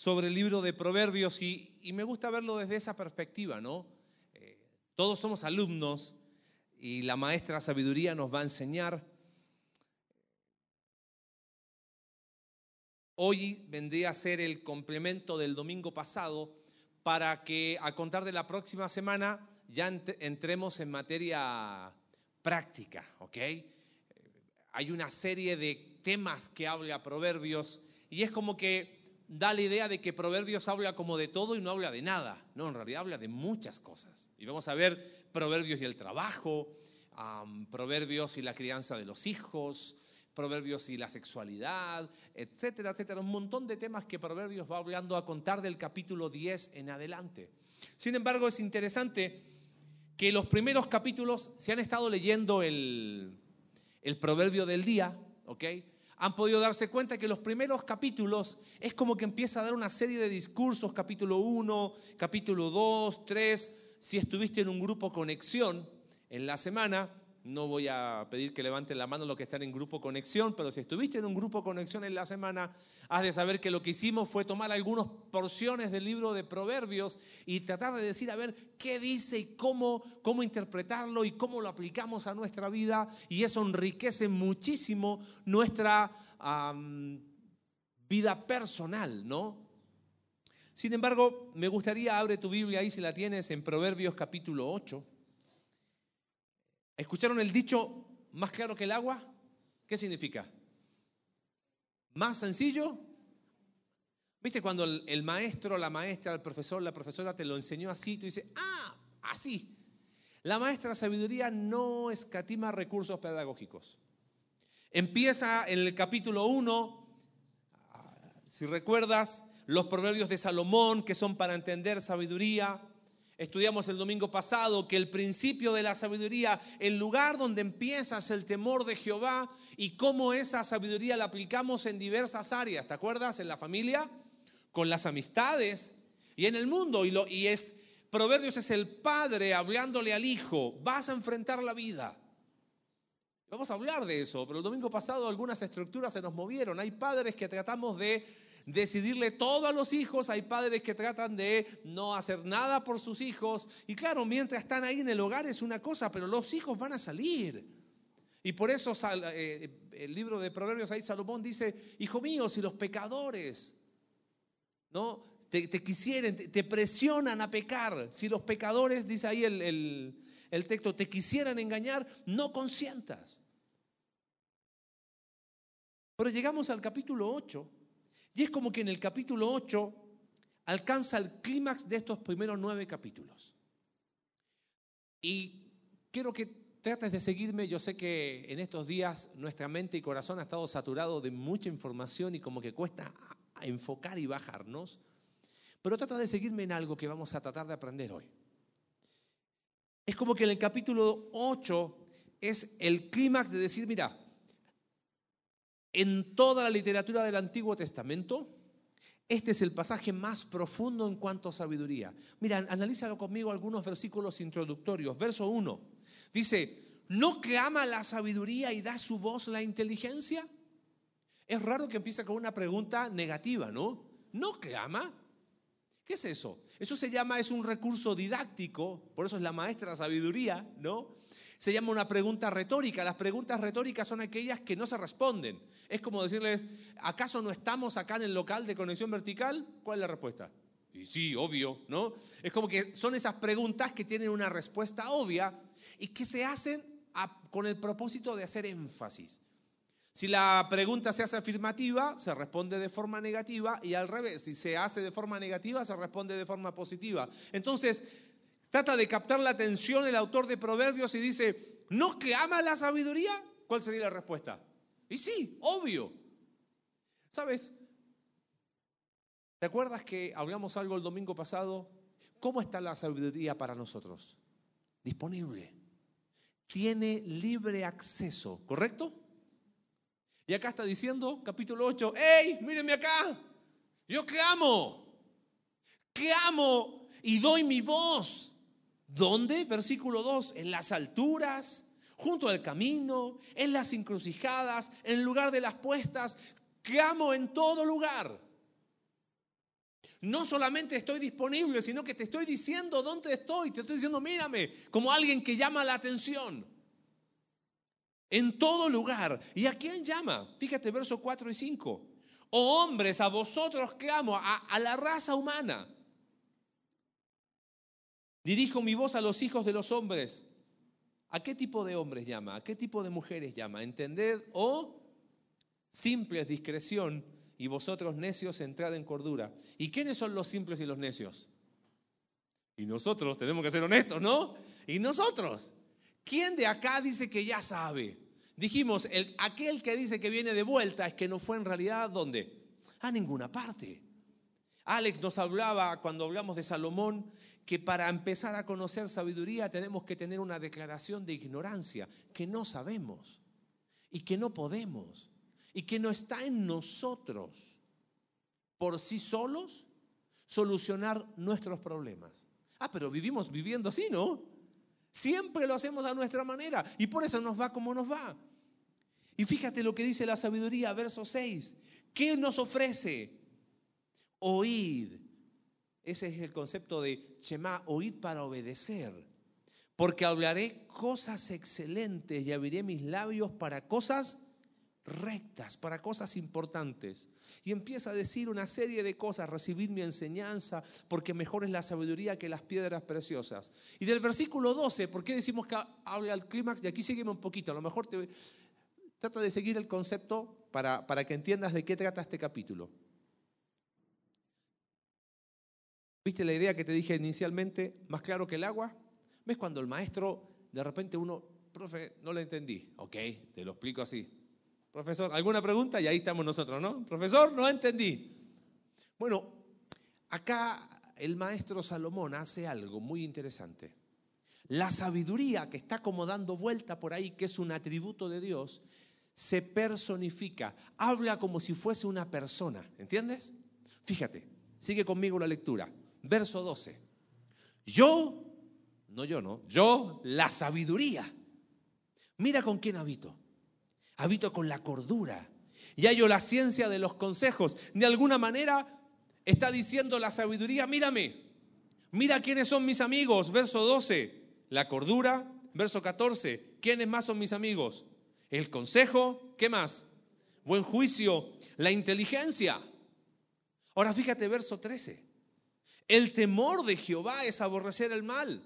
sobre el libro de Proverbios y, me gusta verlo desde esa perspectiva, ¿no? Eh, todos somos alumnos y la maestra sabiduría nos va a enseñar. Hoy vendría a ser el complemento del domingo pasado para que a contar de la próxima semana ya entremos en materia práctica, ¿ok? Hay una serie de temas que habla Proverbios y es como que da la idea de que Proverbios habla como de todo y no habla de nada. No, en realidad habla de muchas cosas. Y vamos a ver Proverbios y el trabajo, Proverbios y la crianza de los hijos, Proverbios y la sexualidad, etcétera, etcétera. Un montón de temas que Proverbios va hablando a contar del capítulo 10 en adelante. Sin embargo, es interesante que los primeros capítulos, se han estado leyendo el, el proverbio del día, ¿ok? Han podido darse cuenta que los primeros capítulos es como que empieza a dar una serie de discursos, capítulo 1, capítulo 2, 3. Si estuviste en un grupo conexión en la semana, no voy a pedir que levanten la mano los que están en grupo conexión, pero si estuviste en un grupo conexión en la semana, has de saber que lo que hicimos fue tomar algunas porciones del libro de Proverbios y tratar de decir, a ver, qué dice y cómo, cómo interpretarlo y cómo lo aplicamos a nuestra vida. Y eso enriquece muchísimo nuestra vida personal, ¿no? Sin embargo, me gustaría, abre tu Biblia ahí si la tienes, en Proverbios capítulo 8. ¿Escucharon el dicho más claro que el agua? ¿Qué significa? Más sencillo. ¿Viste cuando el, maestro, la maestra, el profesor, la profesora te lo enseñó así? Tú dices, ah, así. La maestra sabiduría no escatima recursos pedagógicos. Empieza en el capítulo 1, si recuerdas, los proverbios de Salomón, que son para entender sabiduría. Estudiamos el domingo pasado que el principio de la sabiduría, el lugar donde empieza es el temor de Jehová y cómo esa sabiduría la aplicamos en diversas áreas. ¿Te acuerdas? En la familia, con las amistades y en el mundo. Y, lo, y es, Proverbios es el padre hablándole al hijo, vas a enfrentar la vida. Vamos a hablar de eso, pero el domingo pasado algunas estructuras se nos movieron. Hay padres que tratamos de decidirle todo a los hijos, hay padres que tratan de no hacer nada por sus hijos. Y claro, mientras están ahí en el hogar es una cosa, pero los hijos van a salir. Y por eso eh, el libro de Proverbios ahí Salomón dice, hijo mío, si los pecadores no te, quisieren, te, presionan a pecar, si los pecadores, dice ahí el, el texto, te quisieran engañar, no consientas. Pero llegamos al capítulo 8 y es como que en el capítulo 8 alcanza el clímax de estos primeros nueve capítulos. Y quiero que trates de seguirme. Yo sé que en estos días nuestra mente y corazón ha estado saturado de mucha información y como que cuesta enfocar y bajarnos. Pero trata de seguirme en algo que vamos a tratar de aprender hoy. Es como que en el capítulo 8 es el clímax de decir, mira, en toda la literatura del Antiguo Testamento, este es el pasaje más profundo en cuanto a sabiduría. Mira, analízalo conmigo algunos versículos introductorios. Verso 1 dice, ¿no clama la sabiduría y da su voz la inteligencia? Es raro que empiece con una pregunta negativa, ¿no? ¿No clama? ¿Qué es eso? Eso se llama, es un recurso didáctico, por eso es la maestra sabiduría, ¿no? Se llama una pregunta retórica. Las preguntas retóricas son aquellas que no se responden. Es como decirles, ¿acaso no estamos acá en el local de conexión vertical? ¿Cuál es la respuesta? Y sí, obvio, ¿no? Es como que son esas preguntas que tienen una respuesta obvia y que se hacen con el propósito de hacer énfasis. Si la pregunta se hace afirmativa, se responde de forma negativa y al revés, si se hace de forma negativa, se responde de forma positiva. Entonces, Trata de captar la atención el autor de Proverbios y dice, ¿no clama la sabiduría? ¿Cuál sería la respuesta? Y sí, obvio. ¿Sabes? ¿Te acuerdas que hablamos algo el domingo pasado? ¿Cómo está la sabiduría para nosotros? Disponible. Tiene libre acceso, ¿correcto? Y acá está diciendo, capítulo 8, ¡Ey, mírenme acá! Yo clamo, clamo y doy mi voz. ¿Dónde? Versículo 2, en las alturas, junto al camino, en las encrucijadas, en lugar de las puestas, clamo en todo lugar. No solamente estoy disponible, sino que te estoy diciendo dónde estoy. Te estoy diciendo, mírame, como alguien que llama la atención. En todo lugar. ¿Y a quién llama? Fíjate, versos 4 y 5. Oh hombres, a vosotros que amo, a, a la raza humana. Dirijo mi voz a los hijos de los hombres. ¿A qué tipo de hombres llama? ¿A qué tipo de mujeres llama? ¿Entended? O simples discreción y vosotros necios entrad en cordura. ¿Y quiénes son los simples y los necios? Y nosotros, tenemos que ser honestos, ¿no? Y nosotros. ¿Quién de acá dice que ya sabe? Dijimos, el, aquel que dice que viene de vuelta es que no fue en realidad ¿dónde? A ninguna parte. Alex nos hablaba cuando hablamos de Salomón que para empezar a conocer sabiduría tenemos que tener una declaración de ignorancia, que no sabemos y que no podemos y que no está en nosotros por sí solos solucionar nuestros problemas. Ah, pero vivimos viviendo así, ¿no? Siempre lo hacemos a nuestra manera y por eso nos va como nos va. Y fíjate lo que dice la sabiduría, verso 6. ¿Qué nos ofrece? Oíd ese es el concepto de Shema, oíd para obedecer. Porque hablaré cosas excelentes y abriré mis labios para cosas rectas, para cosas importantes. Y empieza a decir una serie de cosas, recibid mi enseñanza, porque mejor es la sabiduría que las piedras preciosas. Y del versículo 12, ¿por qué decimos que habla al clímax? Y aquí seguimos un poquito, a lo mejor te, trata de seguir el concepto para, para que entiendas de qué trata este capítulo. ¿Viste la idea que te dije inicialmente? Más claro que el agua. ¿Ves cuando el maestro, de repente uno, profe, no lo entendí? Ok, te lo explico así. Profesor, ¿alguna pregunta? Y ahí estamos nosotros, ¿no? Profesor, no entendí. Bueno, acá el maestro Salomón hace algo muy interesante. La sabiduría que está como dando vuelta por ahí, que es un atributo de Dios, se personifica, habla como si fuese una persona, ¿entiendes? Fíjate, sigue conmigo la lectura verso 12. Yo, no yo, no, yo, la sabiduría. Mira con quién habito. Habito con la cordura. Y hallo la ciencia de los consejos. De alguna manera está diciendo la sabiduría, mírame. Mira quiénes son mis amigos. Verso 12, la cordura. Verso 14, ¿quiénes más son mis amigos? El consejo, ¿qué más? Buen juicio, la inteligencia. Ahora fíjate verso 13. El temor de Jehová es aborrecer el mal.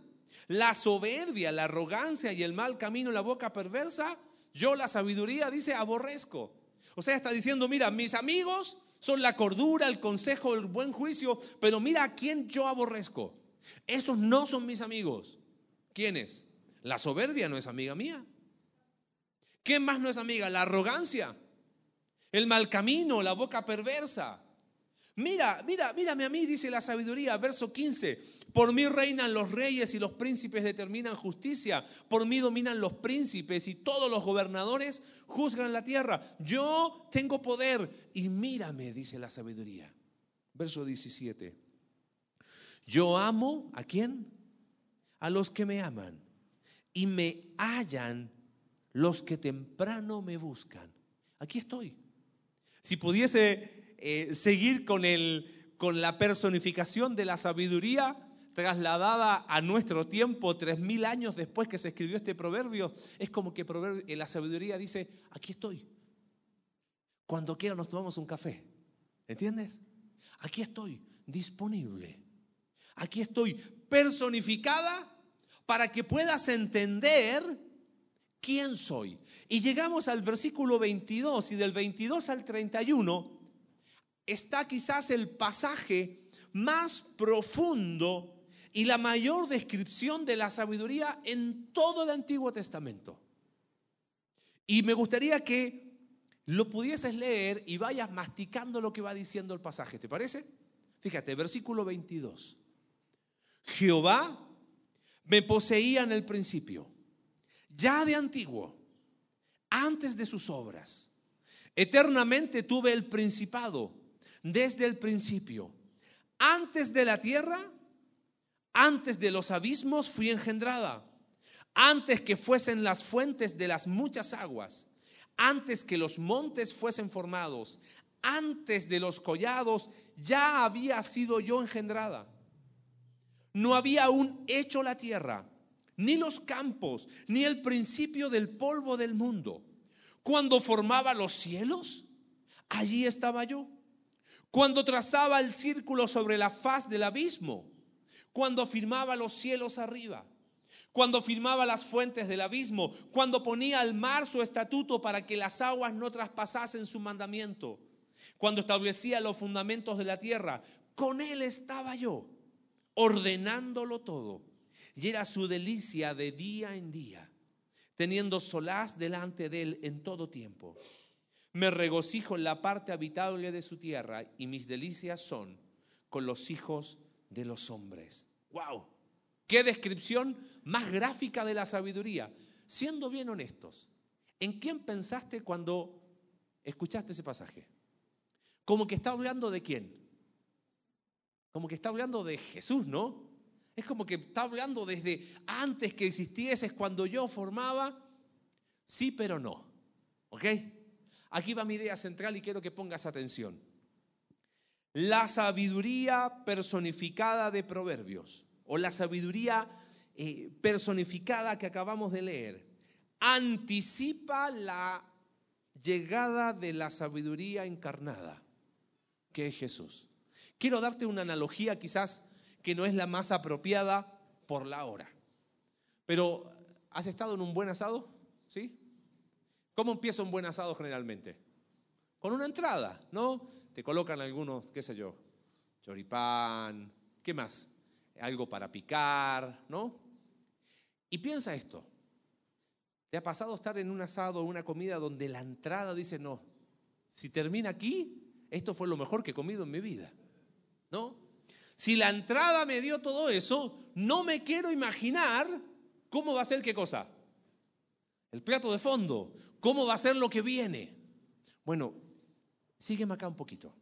La soberbia, la arrogancia y el mal camino, la boca perversa, yo la sabiduría, dice, aborrezco. O sea, está diciendo, mira, mis amigos son la cordura, el consejo, el buen juicio, pero mira a quién yo aborrezco. Esos no son mis amigos. ¿Quiénes? La soberbia no es amiga mía. ¿Quién más no es amiga? La arrogancia, el mal camino, la boca perversa. Mira, mira, mírame a mí, dice la sabiduría, verso 15. Por mí reinan los reyes y los príncipes determinan justicia. Por mí dominan los príncipes y todos los gobernadores juzgan la tierra. Yo tengo poder y mírame, dice la sabiduría. Verso 17. Yo amo a quién? A los que me aman y me hallan los que temprano me buscan. Aquí estoy. Si pudiese eh, seguir con, el, con la personificación de la sabiduría trasladada a nuestro tiempo, tres mil años después que se escribió este proverbio, es como que eh, la sabiduría dice, aquí estoy. Cuando quiera nos tomamos un café. ¿Entiendes? Aquí estoy, disponible. Aquí estoy personificada para que puedas entender quién soy. Y llegamos al versículo 22 y del 22 al 31 está quizás el pasaje más profundo y la mayor descripción de la sabiduría en todo el Antiguo Testamento. Y me gustaría que lo pudieses leer y vayas masticando lo que va diciendo el pasaje. ¿Te parece? Fíjate, versículo 22. Jehová me poseía en el principio, ya de antiguo, antes de sus obras. Eternamente tuve el principado desde el principio. Antes de la tierra, antes de los abismos fui engendrada. Antes que fuesen las fuentes de las muchas aguas. Antes que los montes fuesen formados. Antes de los collados ya había sido yo engendrada. No había aún hecho la tierra, ni los campos, ni el principio del polvo del mundo. Cuando formaba los cielos, allí estaba yo. Cuando trazaba el círculo sobre la faz del abismo, cuando firmaba los cielos arriba, cuando firmaba las fuentes del abismo, cuando ponía al mar su estatuto para que las aguas no traspasasen su mandamiento, cuando establecía los fundamentos de la tierra, con él estaba yo, ordenándolo todo. Y era su delicia de día en día, teniendo solaz delante de él en todo tiempo. Me regocijo en la parte habitable de su tierra y mis delicias son con los hijos de los hombres. ¡Wow! Qué descripción más gráfica de la sabiduría. Siendo bien honestos, ¿en quién pensaste cuando escuchaste ese pasaje? Como que está hablando de quién? Como que está hablando de Jesús, ¿no? Es como que está hablando desde antes que existieses, cuando yo formaba. Sí, pero no. ¿Ok? Aquí va mi idea central y quiero que pongas atención. La sabiduría personificada de Proverbios o la sabiduría eh, personificada que acabamos de leer anticipa la llegada de la sabiduría encarnada, que es Jesús. Quiero darte una analogía quizás que no es la más apropiada por la hora. Pero, ¿has estado en un buen asado? ¿Sí? ¿Cómo empieza un buen asado generalmente? Con una entrada, ¿no? Te colocan algunos, qué sé yo, choripán, ¿qué más? algo para picar, ¿no? Y piensa esto. ¿Te ha pasado estar en un asado o una comida donde la entrada dice, no, si termina aquí, esto fue lo mejor que he comido en mi vida? ¿No? Si la entrada me dio todo eso, no me quiero imaginar cómo va a ser qué cosa. El plato de fondo, cómo va a ser lo que viene. Bueno, sígueme acá un poquito.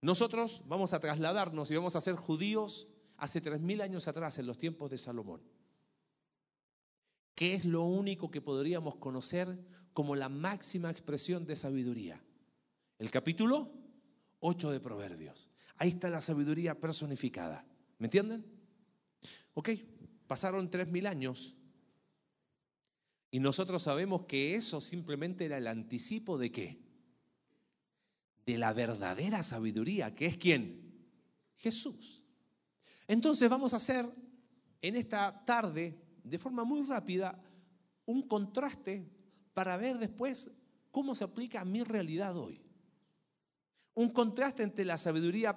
Nosotros vamos a trasladarnos y vamos a ser judíos hace tres mil años atrás, en los tiempos de Salomón. ¿Qué es lo único que podríamos conocer como la máxima expresión de sabiduría? El capítulo 8 de Proverbios. Ahí está la sabiduría personificada. ¿Me entienden? Ok, pasaron tres mil años y nosotros sabemos que eso simplemente era el anticipo de qué? De la verdadera sabiduría, que es quién? Jesús. Entonces vamos a hacer en esta tarde, de forma muy rápida, un contraste para ver después cómo se aplica a mi realidad hoy. Un contraste entre la sabiduría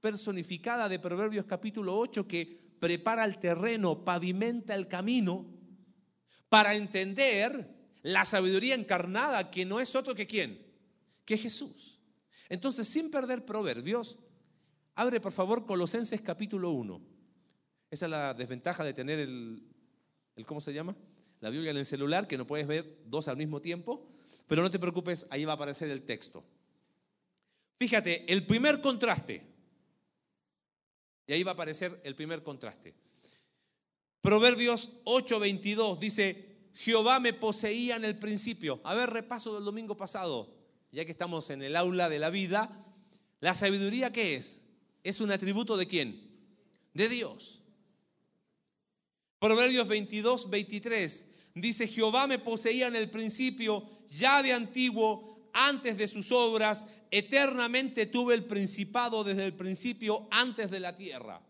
personificada de Proverbios capítulo 8 que prepara el terreno, pavimenta el camino, para entender la sabiduría encarnada que no es otro que quién, que Jesús. Entonces, sin perder Proverbios, Abre por favor Colosenses capítulo 1. Esa es la desventaja de tener el, el, ¿cómo se llama? La Biblia en el celular, que no puedes ver dos al mismo tiempo, pero no te preocupes, ahí va a aparecer el texto. Fíjate, el primer contraste, y ahí va a aparecer el primer contraste. Proverbios 8:22 dice, Jehová me poseía en el principio. A ver, repaso del domingo pasado, ya que estamos en el aula de la vida, la sabiduría qué es? es un atributo de quién? De Dios. Proverbios 22, 23 dice, Jehová me poseía en el principio, ya de antiguo, antes de sus obras, eternamente tuve el principado desde el principio, antes de la tierra.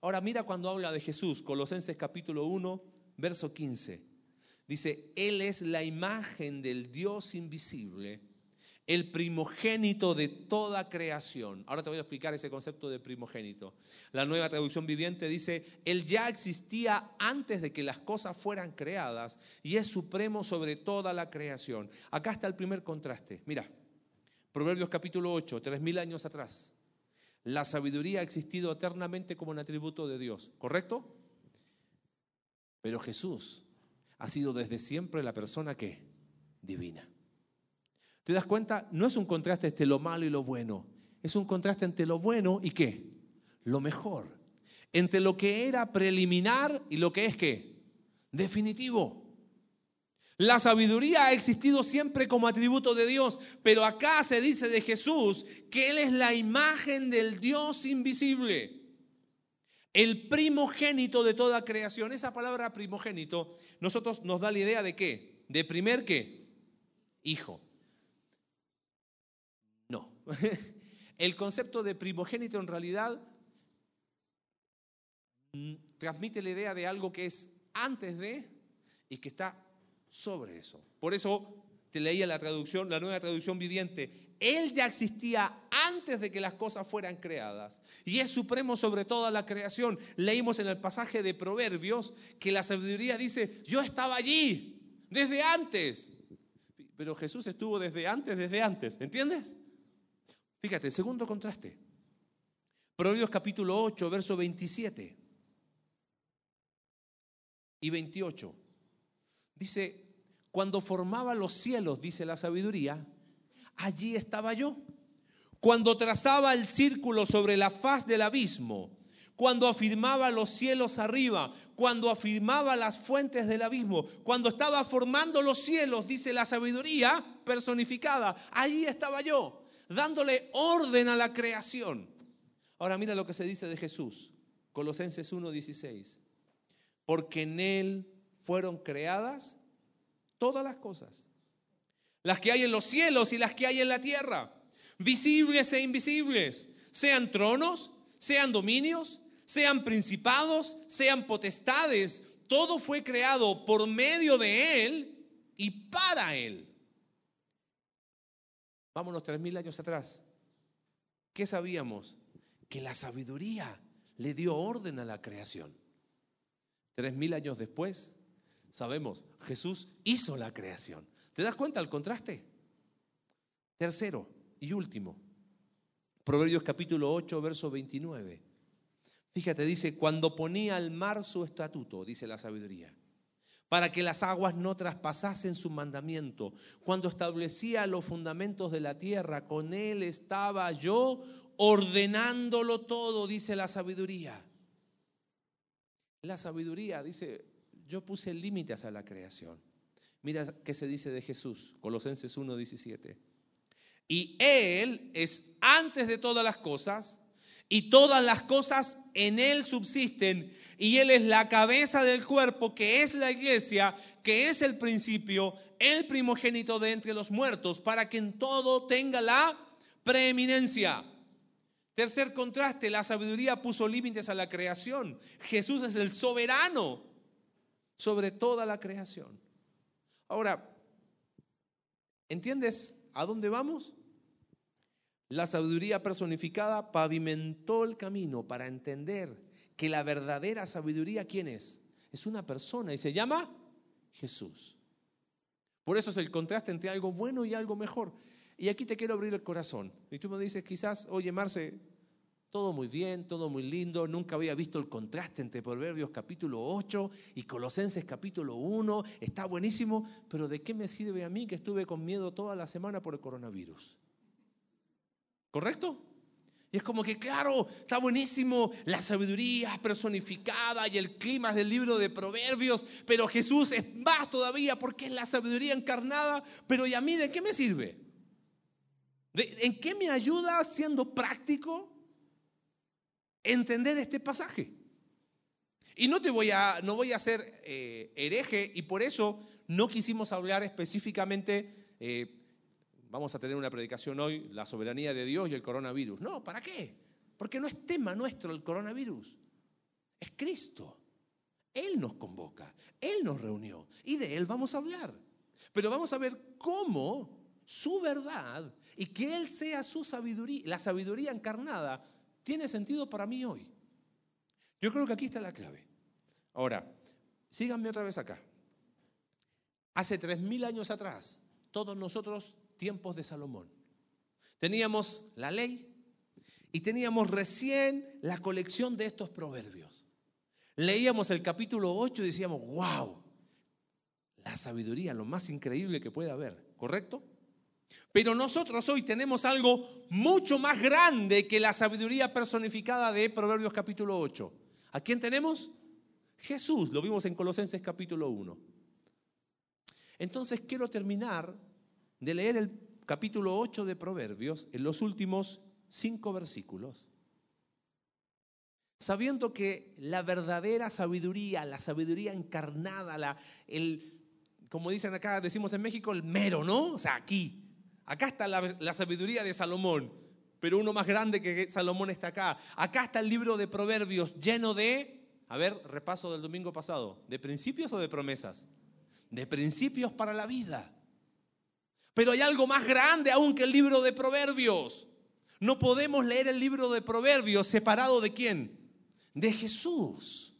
Ahora mira cuando habla de Jesús, Colosenses capítulo 1, verso 15. Dice, Él es la imagen del Dios invisible el primogénito de toda creación. Ahora te voy a explicar ese concepto de primogénito. La nueva traducción viviente dice, Él ya existía antes de que las cosas fueran creadas y es supremo sobre toda la creación. Acá está el primer contraste. Mira, Proverbios capítulo 8, tres mil años atrás. La sabiduría ha existido eternamente como un atributo de Dios, ¿correcto? Pero Jesús ha sido desde siempre la persona que divina. ¿Te das cuenta? No es un contraste entre lo malo y lo bueno. Es un contraste entre lo bueno y qué? Lo mejor. Entre lo que era preliminar y lo que es qué? Definitivo. La sabiduría ha existido siempre como atributo de Dios, pero acá se dice de Jesús que Él es la imagen del Dios invisible, el primogénito de toda creación. Esa palabra primogénito nosotros nos da la idea de qué? De primer qué? Hijo. No. El concepto de primogénito en realidad mm, transmite la idea de algo que es antes de y que está sobre eso. Por eso te leía la traducción, la nueva traducción viviente. Él ya existía antes de que las cosas fueran creadas y es supremo sobre toda la creación. Leímos en el pasaje de Proverbios que la sabiduría dice, yo estaba allí desde antes. Pero Jesús estuvo desde antes, desde antes, ¿entiendes? Fíjate, segundo contraste. Proverbios capítulo 8, verso 27 y 28. Dice, cuando formaba los cielos, dice la sabiduría, allí estaba yo. Cuando trazaba el círculo sobre la faz del abismo, cuando afirmaba los cielos arriba, cuando afirmaba las fuentes del abismo, cuando estaba formando los cielos, dice la sabiduría personificada, allí estaba yo, dándole orden a la creación. Ahora mira lo que se dice de Jesús, Colosenses 1:16, porque en Él fueron creadas todas las cosas, las que hay en los cielos y las que hay en la tierra, visibles e invisibles, sean tronos, sean dominios, sean principados, sean potestades, todo fue creado por medio de Él y para Él. Vámonos tres mil años atrás. ¿Qué sabíamos? Que la sabiduría le dio orden a la creación. Tres mil años después, sabemos, Jesús hizo la creación. ¿Te das cuenta el contraste? Tercero y último, Proverbios capítulo 8, verso 29. Fíjate, dice, cuando ponía al mar su estatuto, dice la sabiduría, para que las aguas no traspasasen su mandamiento, cuando establecía los fundamentos de la tierra, con él estaba yo ordenándolo todo, dice la sabiduría. La sabiduría, dice, yo puse límites a la creación. Mira qué se dice de Jesús, Colosenses 1:17. Y Él es antes de todas las cosas, y todas las cosas en Él subsisten, y Él es la cabeza del cuerpo, que es la iglesia, que es el principio, el primogénito de entre los muertos, para que en todo tenga la preeminencia. Tercer contraste, la sabiduría puso límites a la creación. Jesús es el soberano sobre toda la creación. Ahora, ¿entiendes a dónde vamos? La sabiduría personificada pavimentó el camino para entender que la verdadera sabiduría, ¿quién es? Es una persona y se llama Jesús. Por eso es el contraste entre algo bueno y algo mejor. Y aquí te quiero abrir el corazón. Y tú me dices quizás, oye Marce, todo muy bien, todo muy lindo. Nunca había visto el contraste entre Proverbios capítulo 8 y Colosenses capítulo 1. Está buenísimo, pero ¿de qué me sirve a mí que estuve con miedo toda la semana por el coronavirus? ¿Correcto? Y es como que, claro, está buenísimo la sabiduría personificada y el clima del libro de Proverbios, pero Jesús es más todavía porque es la sabiduría encarnada. Pero ¿y a mí de qué me sirve? ¿En qué me ayuda siendo práctico? Entender este pasaje. Y no te voy a, no voy a ser eh, hereje y por eso no quisimos hablar específicamente, eh, vamos a tener una predicación hoy, la soberanía de Dios y el coronavirus. No, ¿para qué? Porque no es tema nuestro el coronavirus, es Cristo. Él nos convoca, Él nos reunió y de Él vamos a hablar. Pero vamos a ver cómo su verdad y que Él sea su sabiduría, la sabiduría encarnada, tiene sentido para mí hoy. Yo creo que aquí está la clave. Ahora, síganme otra vez acá. Hace tres mil años atrás, todos nosotros, tiempos de Salomón, teníamos la ley y teníamos recién la colección de estos proverbios. Leíamos el capítulo 8 y decíamos, wow, la sabiduría, lo más increíble que puede haber, ¿correcto? Pero nosotros hoy tenemos algo mucho más grande que la sabiduría personificada de Proverbios capítulo 8. ¿A quién tenemos? Jesús, lo vimos en Colosenses capítulo 1. Entonces quiero terminar de leer el capítulo 8 de Proverbios en los últimos cinco versículos, sabiendo que la verdadera sabiduría, la sabiduría encarnada, la, el, como dicen acá, decimos en México, el mero, ¿no? O sea, aquí, acá está la, sabiduría de Salomón, pero uno más grande que Salomón está acá. Acá está el libro de Proverbios lleno de, a ver, repaso del domingo pasado, ¿de principios o de promesas? De principios para la vida. Pero hay algo más grande aún que el libro de Proverbios. No podemos leer el libro de Proverbios separado de quién? De Jesús.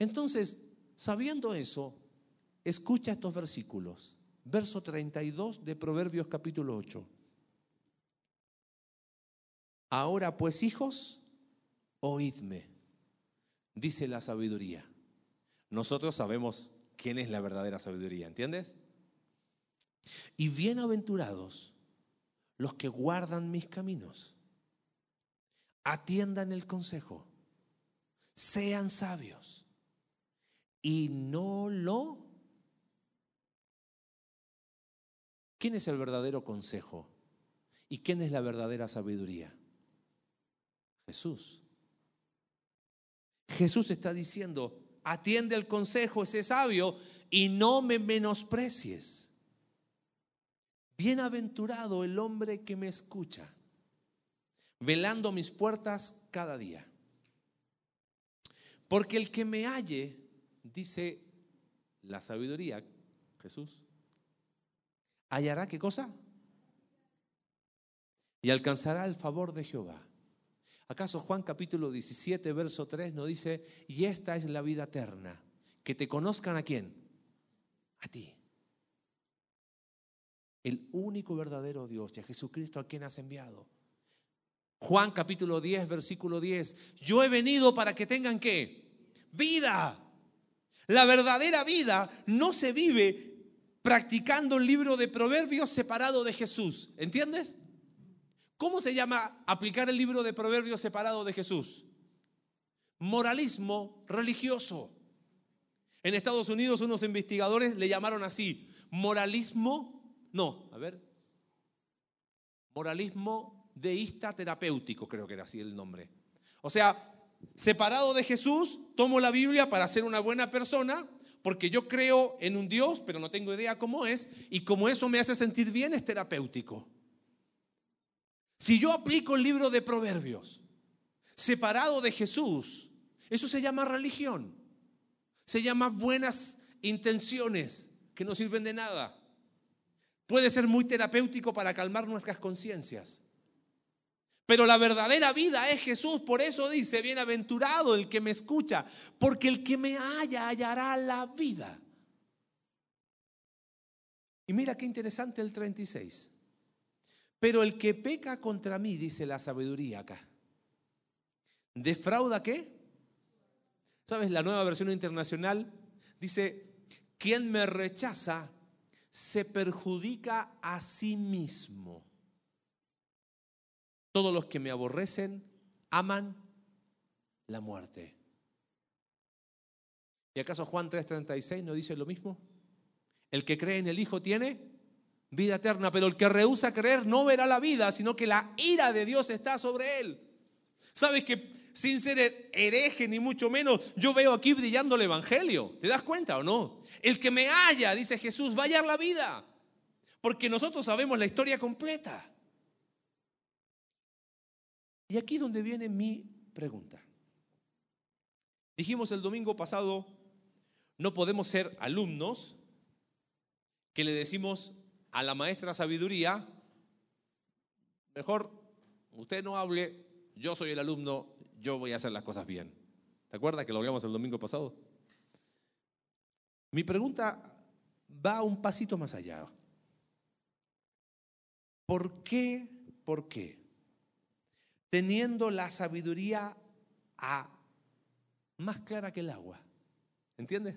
Entonces, sabiendo eso, escucha estos versículos. Verso 32 de Proverbios capítulo 8. Ahora pues, hijos, oídme, dice la sabiduría. Nosotros sabemos quién es la verdadera sabiduría, ¿entiendes? Y bienaventurados los que guardan mis caminos, atiendan el consejo, sean sabios y no lo... ¿Quién es el verdadero consejo? ¿Y quién es la verdadera sabiduría? Jesús. Jesús está diciendo, atiende el consejo, ese sabio, y no me menosprecies. Bienaventurado el hombre que me escucha, velando mis puertas cada día. Porque el que me halle, dice la sabiduría, Jesús, hallará qué cosa? Y alcanzará el favor de Jehová. ¿Acaso Juan capítulo 17, verso 3 no dice, y esta es la vida eterna, que te conozcan a quién? A ti el único verdadero Dios y a Jesucristo a quien has enviado. Juan capítulo 10, versículo 10. Yo he venido para que tengan qué? Vida. La verdadera vida no se vive practicando el libro de proverbios separado de Jesús. ¿Entiendes? ¿Cómo se llama aplicar el libro de proverbios separado de Jesús? Moralismo religioso. En Estados Unidos unos investigadores le llamaron así, moralismo no, a ver. Moralismo deísta terapéutico, creo que era así el nombre. O sea, separado de Jesús, tomo la Biblia para ser una buena persona, porque yo creo en un Dios, pero no tengo idea cómo es, y como eso me hace sentir bien, es terapéutico. Si yo aplico el libro de Proverbios, separado de Jesús, eso se llama religión, se llama buenas intenciones que no sirven de nada. Puede ser muy terapéutico para calmar nuestras conciencias. Pero la verdadera vida es Jesús. Por eso dice, bienaventurado el que me escucha, porque el que me halla hallará la vida. Y mira qué interesante el 36. Pero el que peca contra mí, dice la sabiduría acá. ¿Defrauda qué? ¿Sabes? La nueva versión internacional dice, quien me rechaza se perjudica a sí mismo. Todos los que me aborrecen aman la muerte. ¿Y acaso Juan 3:36 no dice lo mismo? El que cree en el Hijo tiene vida eterna, pero el que rehúsa creer no verá la vida, sino que la ira de Dios está sobre él. ¿Sabes que sin ser hereje ni mucho menos, yo veo aquí brillando el Evangelio. ¿Te das cuenta o no? El que me haya, dice Jesús, va a hallar la vida. Porque nosotros sabemos la historia completa. Y aquí es donde viene mi pregunta. Dijimos el domingo pasado, no podemos ser alumnos que le decimos a la maestra sabiduría, mejor usted no hable, yo soy el alumno, yo voy a hacer las cosas bien. ¿Te acuerdas que lo hablamos el domingo pasado? Mi pregunta va un pasito más allá. ¿Por qué? ¿Por qué? Teniendo la sabiduría a más clara que el agua. ¿Entiendes?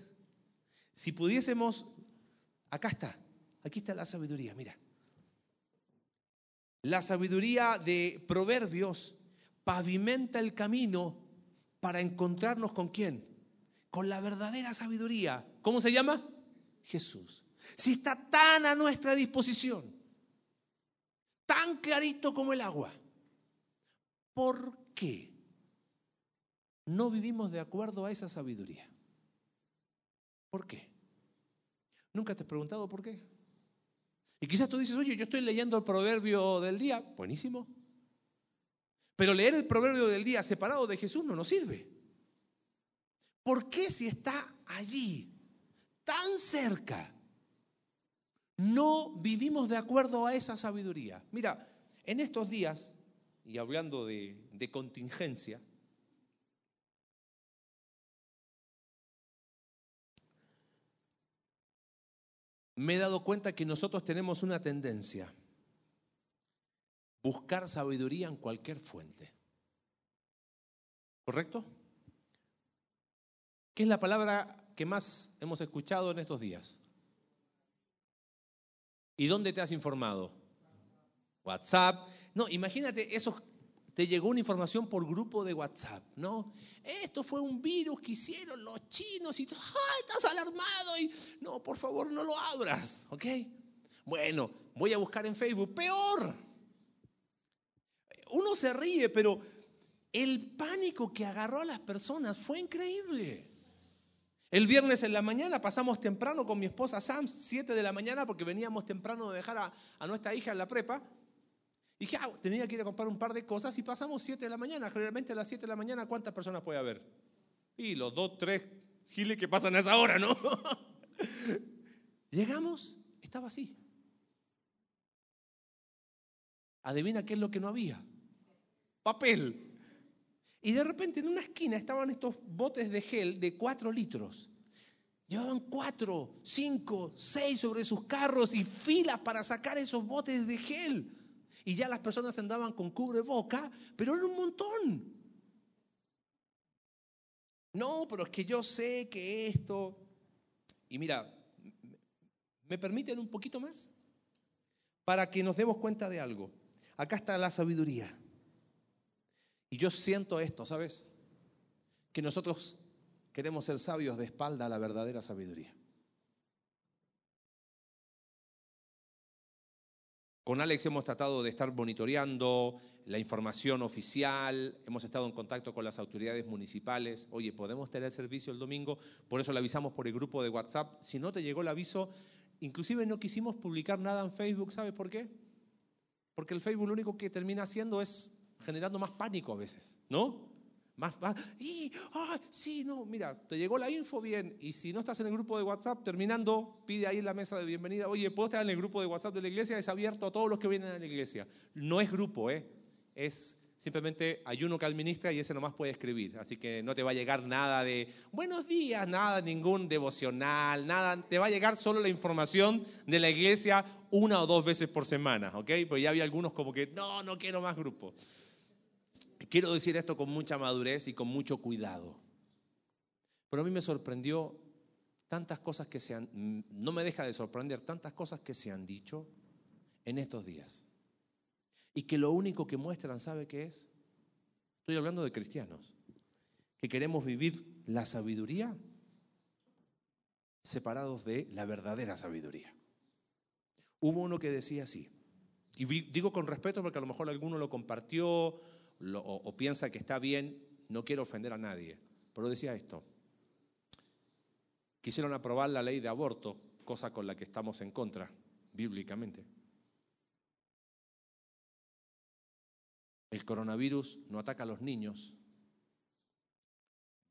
Si pudiésemos, acá está, aquí está la sabiduría, mira. La sabiduría de Proverbios pavimenta el camino para encontrarnos con quién? Con la verdadera sabiduría. ¿Cómo se llama? Jesús. Si está tan a nuestra disposición, tan clarito como el agua, ¿por qué no vivimos de acuerdo a esa sabiduría? ¿Por qué? ¿Nunca te has preguntado por qué? Y quizás tú dices, oye, yo estoy leyendo el proverbio del día. Buenísimo. Pero leer el proverbio del día separado de Jesús no nos sirve. ¿Por qué si está allí, tan cerca, no vivimos de acuerdo a esa sabiduría? Mira, en estos días, y hablando de, contingencia, me he dado cuenta que nosotros tenemos una tendencia, buscar sabiduría en cualquier fuente. ¿Correcto? ¿Qué es la palabra que más hemos escuchado en estos días? ¿Y dónde te has informado? WhatsApp. No, imagínate esos te llegó una información por grupo de WhatsApp, ¿no? Esto fue un virus que hicieron los chinos y ¡ay, estás alarmado! Y no, por favor, no lo abras, ¿ok? Bueno, voy a buscar en Facebook, peor. Uno se ríe, pero el pánico que agarró a las personas fue increíble. El viernes en la mañana pasamos temprano con mi esposa Sam, 7 de la mañana, porque veníamos temprano de dejar a, a nuestra hija en la prepa. Y dije, ah, tenía que ir a comprar un par de cosas y pasamos 7 de la mañana. Generalmente a las 7 de la mañana, ¿cuántas personas puede haber? Y los dos, tres giles que pasan a esa hora, ¿no? Llegamos, estaba así. Adivina qué es lo que no había. Papel. Y de repente en una esquina estaban estos botes de gel de 4 litros. Llevaban cuatro, cinco, seis sobre sus carros y filas para sacar esos botes de gel y ya las personas andaban con cubreboca, pero era un montón. No, pero es que yo sé que esto... Y mira, ¿me permiten un poquito más? Para que nos demos cuenta de algo. Acá está la sabiduría. Y yo siento esto, ¿sabes? Que nosotros queremos ser sabios de espalda a la verdadera sabiduría. Con Alex hemos tratado de estar monitoreando la información oficial, hemos estado en contacto con las autoridades municipales. Oye, ¿podemos tener servicio el domingo? Por eso le avisamos por el grupo de WhatsApp. Si no te llegó el aviso, inclusive no quisimos publicar nada en Facebook, ¿sabes por qué? Porque el Facebook lo único que termina haciendo es generando más pánico a veces, ¿no? Más, y, ah, sí, no, mira, te llegó la info bien, y si no estás en el grupo de WhatsApp, terminando, pide ahí en la mesa de bienvenida, oye, ¿puedo estar en el grupo de WhatsApp de la iglesia? Es abierto a todos los que vienen a la iglesia. No es grupo, ¿eh? Es simplemente hay uno que administra y ese nomás puede escribir. Así que no te va a llegar nada de buenos días, nada, ningún devocional, nada. Te va a llegar solo la información de la iglesia una o dos veces por semana, ¿ok? Pues ya había algunos como que, no, no quiero más grupos. Quiero decir esto con mucha madurez y con mucho cuidado. Pero a mí me sorprendió tantas cosas que se han, no me deja de sorprender tantas cosas que se han dicho en estos días. Y que lo único que muestran, ¿sabe qué es? Estoy hablando de cristianos, que queremos vivir la sabiduría separados de la verdadera sabiduría. Hubo uno que decía así, y digo con respeto porque a lo mejor alguno lo compartió o, piensa que está bien, no quiero ofender a nadie, pero decía esto. Quisieron aprobar la ley de aborto, cosa con la que estamos en contra, bíblicamente. El coronavirus no ataca a los niños.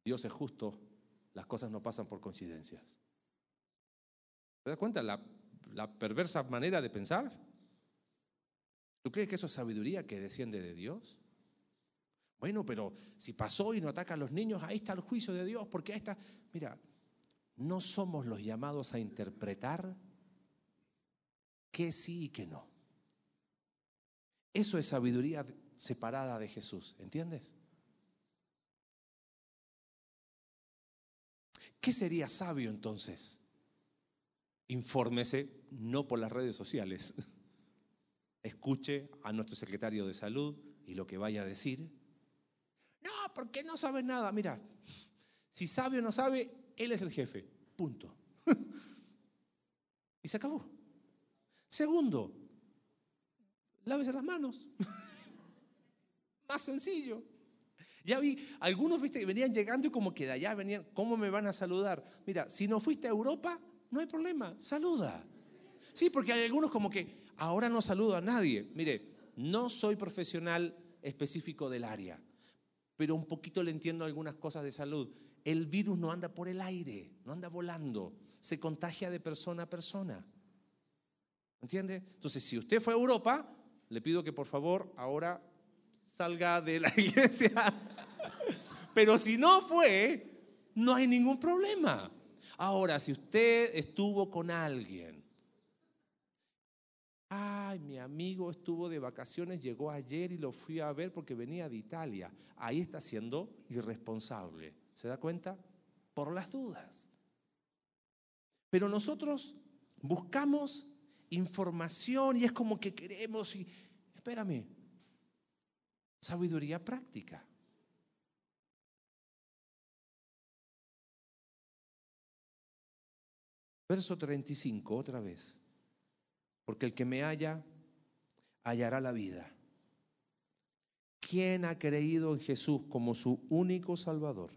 Dios es justo, las cosas no pasan por coincidencias. ¿Te das cuenta la, la perversa manera de pensar? ¿Tú crees que eso es sabiduría que desciende de Dios? Bueno, pero si pasó y no ataca a los niños, ahí está el juicio de Dios, porque ahí está... Mira, no somos los llamados a interpretar que sí y que no. Eso es sabiduría separada de Jesús, ¿entiendes? ¿Qué sería sabio entonces? Infórmese no por las redes sociales. Escuche a nuestro secretario de salud y lo que vaya a decir no, porque no sabe nada. Mira, si sabe o no sabe, él es el jefe. Punto. Y se acabó. Segundo, lávese las manos. Más sencillo. Ya vi, algunos viste que venían llegando y como que de allá venían, ¿cómo me van a saludar? Mira, si no fuiste a Europa, no hay problema, saluda. Sí, porque hay algunos como que ahora no saludo a nadie. Mire, no soy profesional específico del área, pero un poquito le entiendo algunas cosas de salud. El virus no anda por el aire, no anda volando, se contagia de persona a persona. ¿Entiende? Entonces, si usted fue a Europa, le pido que por favor ahora salga de la iglesia. Pero si no fue, no hay ningún problema. Ahora, si usted estuvo con alguien, ay, mi amigo estuvo de vacaciones, llegó ayer y lo fui a ver porque venía de Italia, ahí está siendo irresponsable. ¿Se da cuenta? Por las dudas. Pero nosotros buscamos información y es como que queremos y, espérame, sabiduría práctica. Verso 35, otra vez. Porque el que me halla, hallará la vida. ¿Quién ha creído en Jesús como su único Salvador?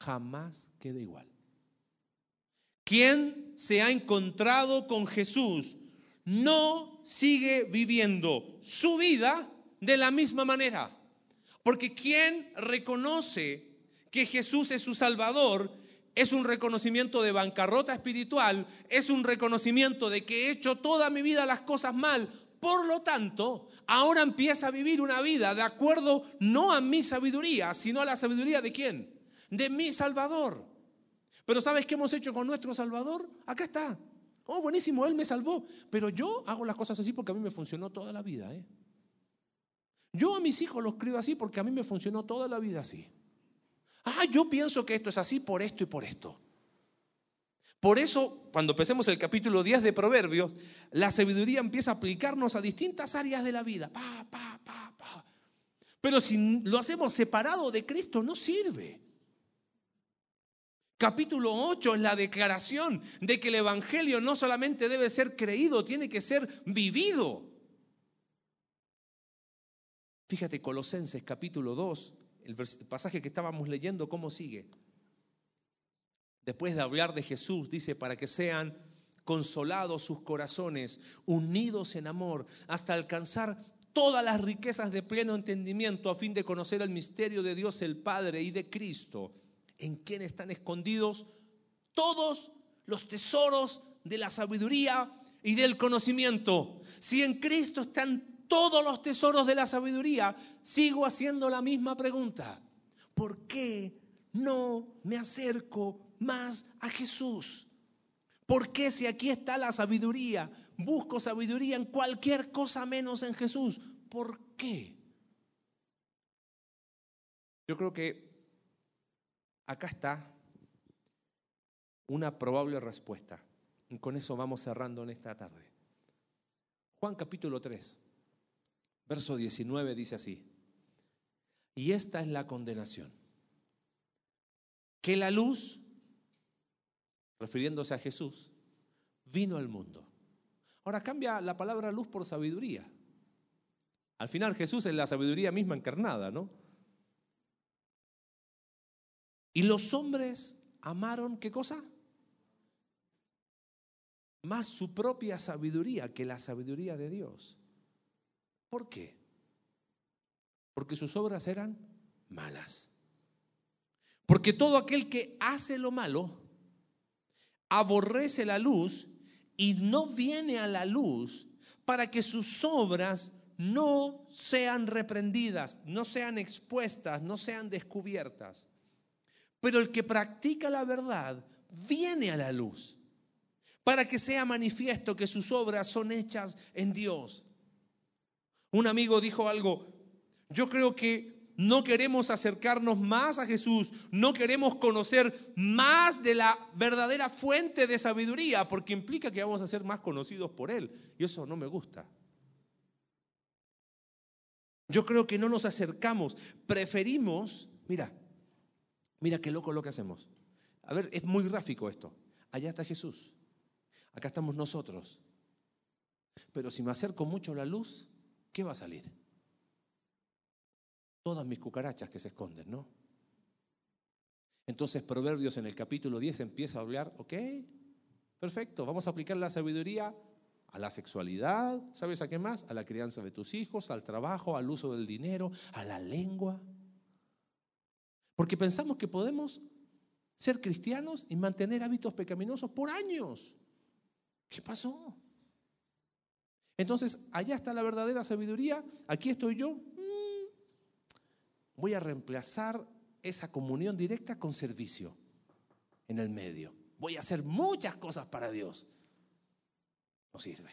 Jamás queda igual. ¿Quién se ha encontrado con Jesús no sigue viviendo su vida de la misma manera. Porque quien reconoce que Jesús es su Salvador es un reconocimiento de bancarrota espiritual, es un reconocimiento de que he hecho toda mi vida las cosas mal. Por lo tanto, ahora empieza a vivir una vida de acuerdo no a mi sabiduría, sino a la sabiduría de quién? De mi Salvador. Pero ¿sabes qué hemos hecho con nuestro Salvador? Acá está. Oh, buenísimo, Él me salvó. Pero yo hago las cosas así porque a mí me funcionó toda la vida. ¿eh? Yo a mis hijos los creo así porque a mí me funcionó toda la vida así. Ah, yo pienso que esto es así por esto y por esto. Por eso, cuando empecemos el capítulo 10 de Proverbios, la sabiduría empieza a aplicarnos a distintas áreas de la vida. Pa, pa, pa, pa. Pero si lo hacemos separado de Cristo, no sirve. Capítulo 8 es la declaración de que el Evangelio no solamente debe ser creído, tiene que ser vivido. Fíjate, Colosenses capítulo 2, el pasaje que estábamos leyendo, ¿cómo sigue? Después de hablar de Jesús, dice, para que sean consolados sus corazones, unidos en amor, hasta alcanzar todas las riquezas de pleno entendimiento a fin de conocer el misterio de Dios el Padre y de Cristo, en quien están escondidos todos los tesoros de la sabiduría y del conocimiento. Si en Cristo están todos los tesoros de la sabiduría, sigo haciendo la misma pregunta. ¿Por qué no me acerco más a Jesús? ¿Por qué si aquí está la sabiduría, busco sabiduría en cualquier cosa menos en Jesús? ¿Por qué? Yo creo que acá está una probable respuesta. Y con eso vamos cerrando en esta tarde. Juan capítulo 3. Verso 19 dice así, y esta es la condenación, que la luz, refiriéndose a Jesús, vino al mundo. Ahora cambia la palabra luz por sabiduría. Al final Jesús es la sabiduría misma encarnada, ¿no? Y los hombres amaron, ¿qué cosa? Más su propia sabiduría que la sabiduría de Dios. ¿Por qué? Porque sus obras eran malas. Porque todo aquel que hace lo malo aborrece la luz y no viene a la luz para que sus obras no sean reprendidas, no sean expuestas, no sean descubiertas. Pero el que practica la verdad viene a la luz para que sea manifiesto que sus obras son hechas en Dios. Un amigo dijo algo, yo creo que no queremos acercarnos más a Jesús, no queremos conocer más de la verdadera fuente de sabiduría, porque implica que vamos a ser más conocidos por Él. Y eso no me gusta. Yo creo que no nos acercamos, preferimos, mira, mira qué loco lo que hacemos. A ver, es muy gráfico esto. Allá está Jesús. Acá estamos nosotros. Pero si me acerco mucho a la luz, ¿qué va a salir? Todas mis cucarachas que se esconden, ¿no? Entonces Proverbios en el capítulo 10 empieza a hablar, ok, perfecto, vamos a aplicar la sabiduría a la sexualidad, ¿sabes a qué más? A la crianza de tus hijos, al trabajo, al uso del dinero, a la lengua. Porque pensamos que podemos ser cristianos y mantener hábitos pecaminosos por años. ¿Qué pasó? Entonces, allá está la verdadera sabiduría, aquí estoy yo. Mm, voy a reemplazar esa comunión directa con servicio en el medio. Voy a hacer muchas cosas para Dios. No sirve.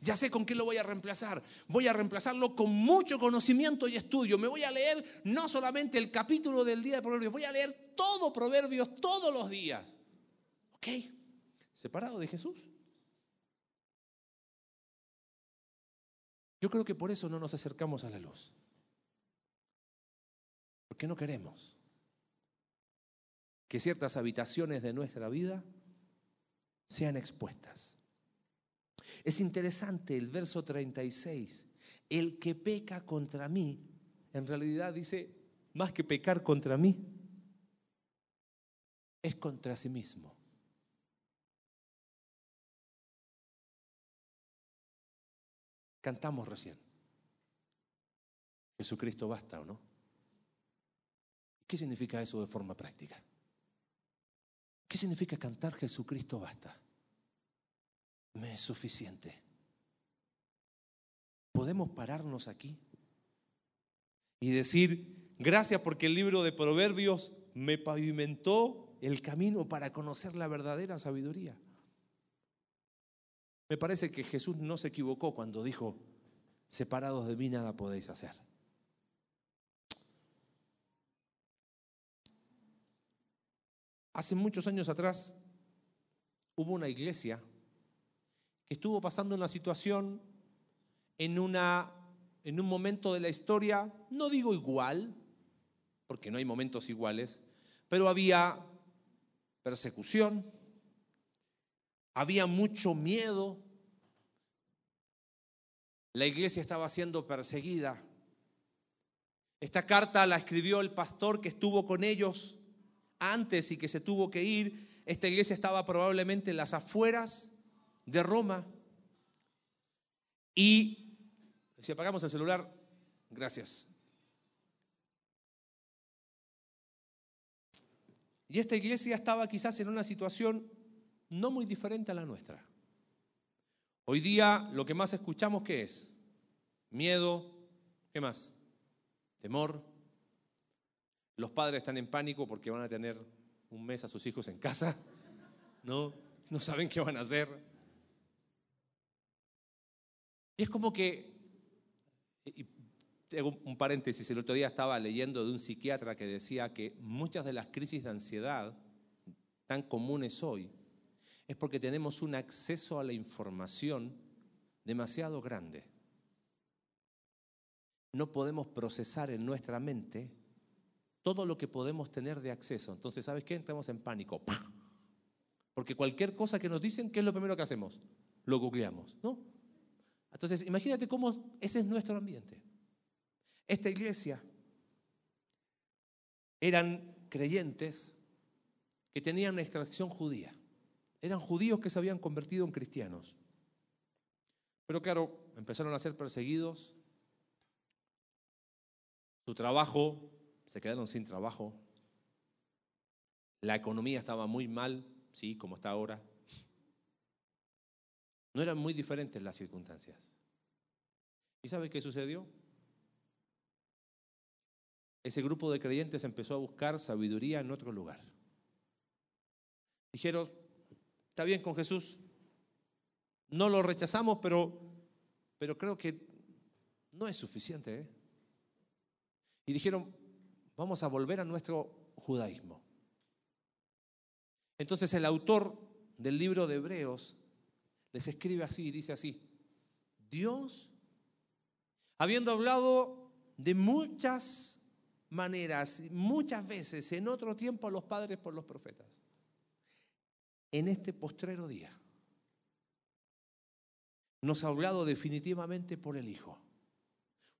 Ya sé con qué lo voy a reemplazar. Voy a reemplazarlo con mucho conocimiento y estudio. Me voy a leer no solamente el capítulo del día de Proverbios, voy a leer todo Proverbios todos los días. ¿Ok? Separado de Jesús. Yo creo que por eso no nos acercamos a la luz. Porque no queremos que ciertas habitaciones de nuestra vida sean expuestas. Es interesante el verso 36. El que peca contra mí, en realidad dice, más que pecar contra mí, es contra sí mismo. Cantamos recién. Jesucristo basta o no. ¿Qué significa eso de forma práctica? ¿Qué significa cantar Jesucristo basta? Me es suficiente. ¿Podemos pararnos aquí y decir, gracias porque el libro de Proverbios me pavimentó el camino para conocer la verdadera sabiduría? Me parece que Jesús no se equivocó cuando dijo, separados de mí nada podéis hacer. Hace muchos años atrás hubo una iglesia que estuvo pasando una situación en, una, en un momento de la historia, no digo igual, porque no hay momentos iguales, pero había persecución, había mucho miedo. La iglesia estaba siendo perseguida. Esta carta la escribió el pastor que estuvo con ellos antes y que se tuvo que ir. Esta iglesia estaba probablemente en las afueras de Roma. Y si apagamos el celular, gracias. Y esta iglesia estaba quizás en una situación no muy diferente a la nuestra. Hoy día lo que más escuchamos ¿qué es? Miedo, ¿qué más? Temor. Los padres están en pánico porque van a tener un mes a sus hijos en casa, ¿no? No saben qué van a hacer. Y es como que, tengo un paréntesis, el otro día estaba leyendo de un psiquiatra que decía que muchas de las crisis de ansiedad tan comunes hoy es porque tenemos un acceso a la información demasiado grande. No podemos procesar en nuestra mente todo lo que podemos tener de acceso. Entonces, ¿sabes qué? Entramos en pánico. Porque cualquier cosa que nos dicen, ¿qué es lo primero que hacemos? Lo googleamos, ¿no? Entonces, imagínate cómo ese es nuestro ambiente. Esta iglesia eran creyentes que tenían una extracción judía. Eran judíos que se habían convertido en cristianos. Pero claro, empezaron a ser perseguidos. Su trabajo, se quedaron sin trabajo. La economía estaba muy mal, sí, como está ahora. No eran muy diferentes las circunstancias. ¿Y sabe qué sucedió? Ese grupo de creyentes empezó a buscar sabiduría en otro lugar. Dijeron, está bien con Jesús, no lo rechazamos, pero, pero creo que no es suficiente. ¿eh? Y dijeron, vamos a volver a nuestro judaísmo. Entonces el autor del libro de Hebreos les escribe así, dice así, Dios, habiendo hablado de muchas maneras, muchas veces, en otro tiempo a los padres por los profetas, en este postrero día, nos ha hablado definitivamente por el Hijo.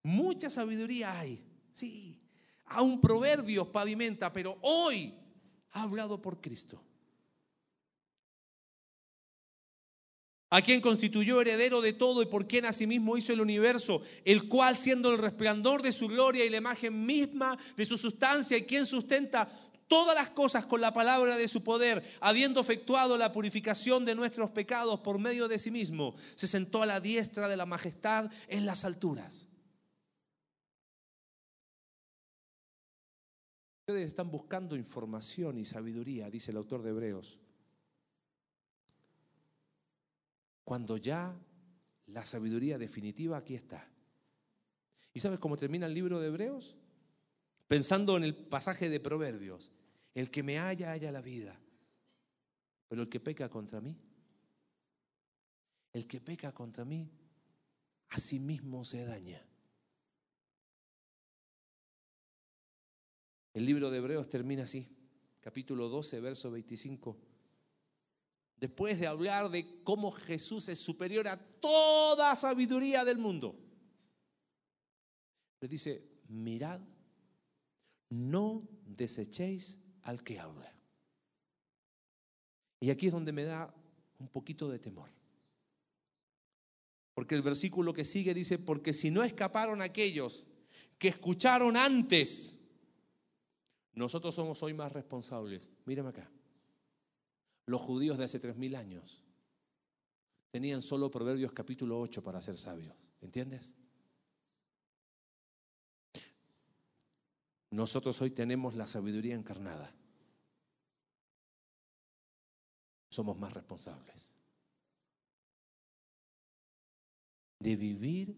Mucha sabiduría hay, sí. Aún proverbios pavimenta, pero hoy ha hablado por Cristo. a quien constituyó heredero de todo y por quien asimismo hizo el universo, el cual siendo el resplandor de su gloria y la imagen misma de su sustancia y quien sustenta todas las cosas con la palabra de su poder, habiendo efectuado la purificación de nuestros pecados por medio de sí mismo, se sentó a la diestra de la majestad en las alturas. Ustedes están buscando información y sabiduría, dice el autor de Hebreos. cuando ya la sabiduría definitiva aquí está. ¿Y sabes cómo termina el libro de Hebreos? Pensando en el pasaje de Proverbios. El que me haya, haya la vida. Pero el que peca contra mí, el que peca contra mí, a sí mismo se daña. El libro de Hebreos termina así, capítulo 12, verso 25 después de hablar de cómo Jesús es superior a toda sabiduría del mundo, le dice, mirad, no desechéis al que habla. Y aquí es donde me da un poquito de temor. Porque el versículo que sigue dice, porque si no escaparon aquellos que escucharon antes, nosotros somos hoy más responsables. Mírame acá los judíos de hace tres mil años tenían solo Proverbios capítulo 8 para ser sabios. ¿Entiendes? Nosotros hoy tenemos la sabiduría encarnada. Somos más responsables de vivir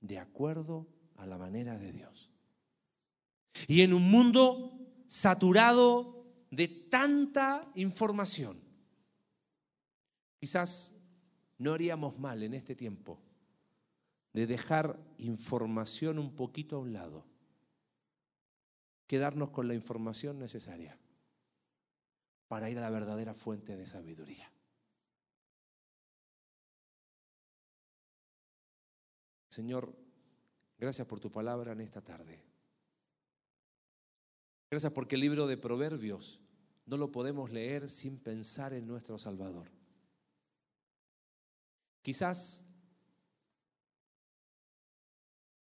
de acuerdo a la manera de Dios. Y en un mundo saturado de tanta información. Quizás no haríamos mal en este tiempo de dejar información un poquito a un lado, quedarnos con la información necesaria para ir a la verdadera fuente de sabiduría. Señor, gracias por tu palabra en esta tarde. Gracias porque el libro de Proverbios no lo podemos leer sin pensar en nuestro Salvador. Quizás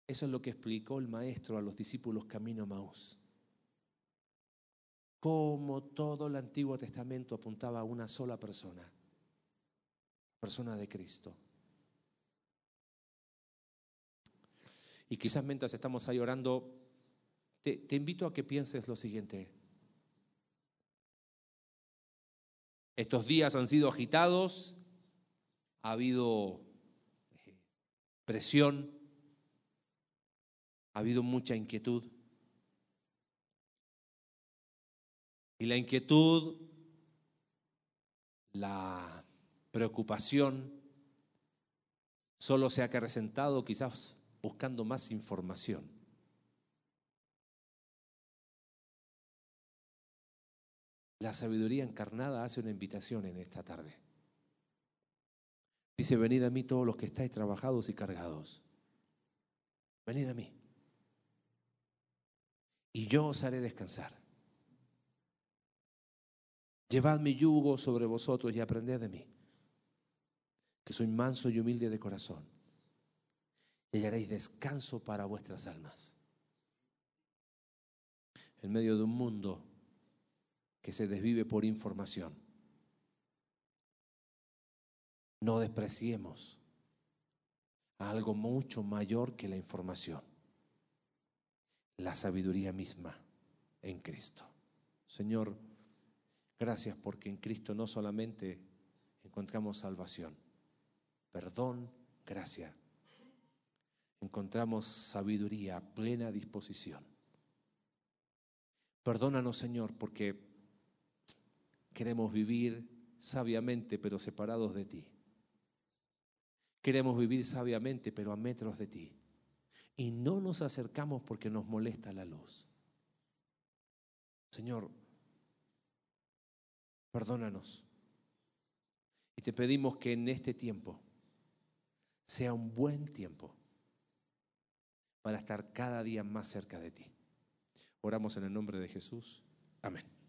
eso es lo que explicó el maestro a los discípulos camino a Maús. Como todo el Antiguo Testamento apuntaba a una sola persona, persona de Cristo. Y quizás mientras estamos ahí orando, te, invito a que pienses lo siguiente. Estos días han sido agitados, ha habido eh, presión, ha habido mucha inquietud. Y la inquietud, la preocupación, solo se ha acrecentado quizás buscando más información. La sabiduría encarnada hace una invitación en esta tarde. Dice, venid a mí todos los que estáis trabajados y cargados. Venid a mí. Y yo os haré descansar. Llevad mi yugo sobre vosotros y aprended de mí, que soy manso y humilde de corazón, y hallaréis descanso para vuestras almas. En medio de un mundo que se desvive por información. No despreciemos algo mucho mayor que la información, la sabiduría misma en Cristo. Señor, gracias porque en Cristo no solamente encontramos salvación, perdón, gracia, encontramos sabiduría, plena disposición. Perdónanos, Señor, porque Queremos vivir sabiamente, pero separados de ti. Queremos vivir sabiamente, pero a metros de ti. Y no nos acercamos porque nos molesta la luz. Señor, perdónanos. Y te pedimos que en este tiempo sea un buen tiempo para estar cada día más cerca de ti. Oramos en el nombre de Jesús. Amén.